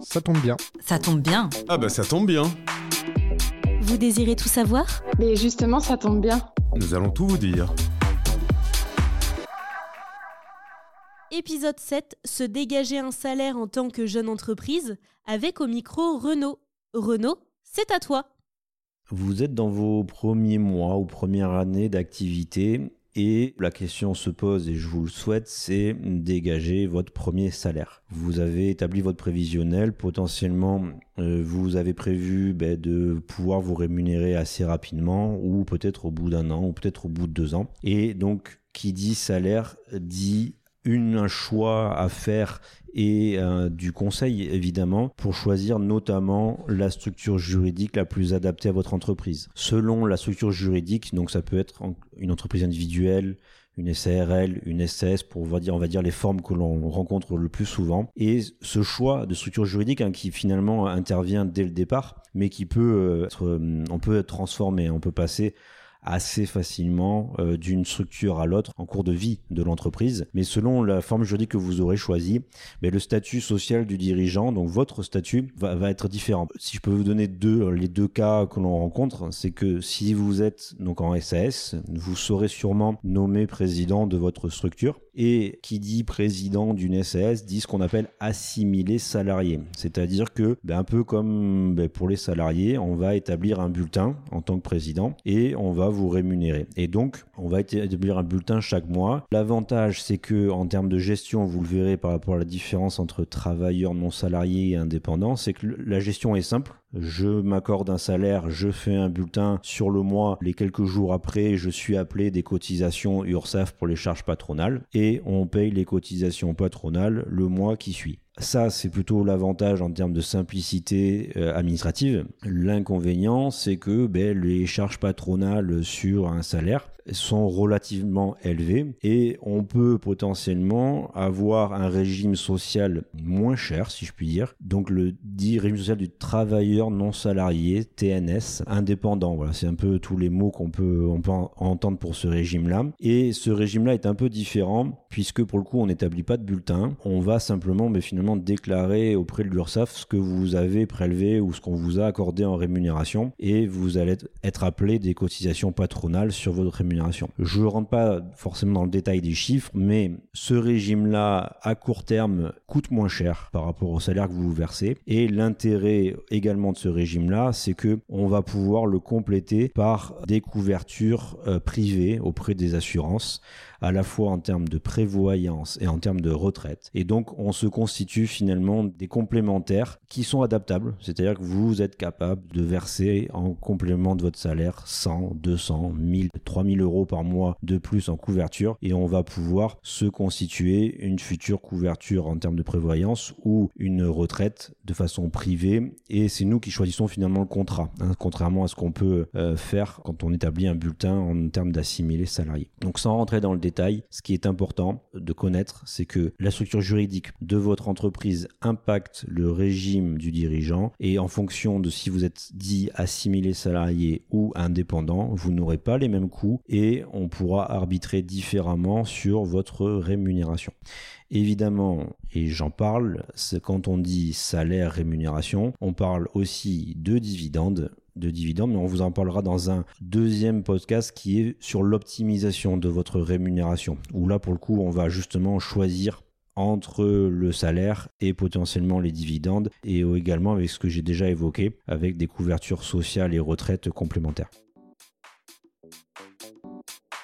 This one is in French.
Ça tombe bien. Ça tombe bien. Ah bah ça tombe bien. Vous désirez tout savoir? Mais justement, ça tombe bien. Nous allons tout vous dire. Épisode 7, se dégager un salaire en tant que jeune entreprise, avec au micro Renaud. Renaud, c'est à toi. Vous êtes dans vos premiers mois ou premières années d'activité et la question se pose, et je vous le souhaite, c'est dégager votre premier salaire. Vous avez établi votre prévisionnel, potentiellement euh, vous avez prévu ben, de pouvoir vous rémunérer assez rapidement, ou peut-être au bout d'un an, ou peut-être au bout de deux ans. Et donc, qui dit salaire dit une, un choix à faire et euh, du conseil évidemment pour choisir notamment la structure juridique la plus adaptée à votre entreprise. Selon la structure juridique, donc ça peut être une entreprise individuelle, une SARL, une SS, pour on va dire, les formes que l'on rencontre le plus souvent. Et ce choix de structure juridique hein, qui finalement intervient dès le départ, mais qui peut euh, être, euh, on peut être transformé, on peut passer assez facilement euh, d'une structure à l'autre en cours de vie de l'entreprise. Mais selon la forme juridique que vous aurez choisie, le statut social du dirigeant, donc votre statut, va, être différent. Si je peux vous donner deux, les deux cas que l'on rencontre, c'est que si vous êtes donc en SAS, vous serez sûrement nommé président de votre structure. Et qui dit président d'une SAS dit ce qu'on appelle assimilé salarié. C'est-à-dire que, ben, un peu comme ben, pour les salariés, on va établir un bulletin en tant que président et on va vous rémunérer. Et donc, on va établir un bulletin chaque mois. L'avantage, c'est que en termes de gestion, vous le verrez par rapport à la différence entre travailleurs non salariés et indépendants, c'est que la gestion est simple je m'accorde un salaire, je fais un bulletin sur le mois, les quelques jours après, je suis appelé des cotisations URSAF pour les charges patronales et on paye les cotisations patronales le mois qui suit. Ça, c'est plutôt l'avantage en termes de simplicité euh, administrative. L'inconvénient, c'est que ben, les charges patronales sur un salaire sont relativement élevées et on peut potentiellement avoir un régime social moins cher, si je puis dire. Donc le dit régime social du travailleur non salarié, TNS, indépendant. Voilà, c'est un peu tous les mots qu'on peut, peut entendre pour ce régime-là. Et ce régime-là est un peu différent puisque pour le coup, on n'établit pas de bulletin. On va simplement, mais finalement, déclarer auprès de l'URSSAF ce que vous avez prélevé ou ce qu'on vous a accordé en rémunération et vous allez être appelé des cotisations patronales sur votre rémunération. Je ne rentre pas forcément dans le détail des chiffres, mais ce régime-là, à court terme, coûte moins cher par rapport au salaire que vous versez. Et l'intérêt également de ce régime-là, c'est que on va pouvoir le compléter par des couvertures euh, privées auprès des assurances à la fois en termes de prévoyance et en termes de retraite. Et donc, on se constitue finalement des complémentaires qui sont adaptables. C'est-à-dire que vous êtes capable de verser en complément de votre salaire 100, 200, 1000, 3000 euros par mois de plus en couverture et on va pouvoir se constituer une future couverture en termes de prévoyance ou une retraite de façon privée et c'est nous qui choisissons finalement le contrat, hein, contrairement à ce qu'on peut euh, faire quand on établit un bulletin en termes d'assimilés salariés. Donc sans rentrer dans le détail, ce qui est de connaître, c'est que la structure juridique de votre entreprise impacte le régime du dirigeant et en fonction de si vous êtes dit assimilé salarié ou indépendant, vous n'aurez pas les mêmes coûts et on pourra arbitrer différemment sur votre rémunération. Évidemment, et j'en parle, quand on dit salaire rémunération, on parle aussi de dividendes de dividendes, mais on vous en parlera dans un deuxième podcast qui est sur l'optimisation de votre rémunération, où là pour le coup on va justement choisir entre le salaire et potentiellement les dividendes, et également avec ce que j'ai déjà évoqué, avec des couvertures sociales et retraites complémentaires.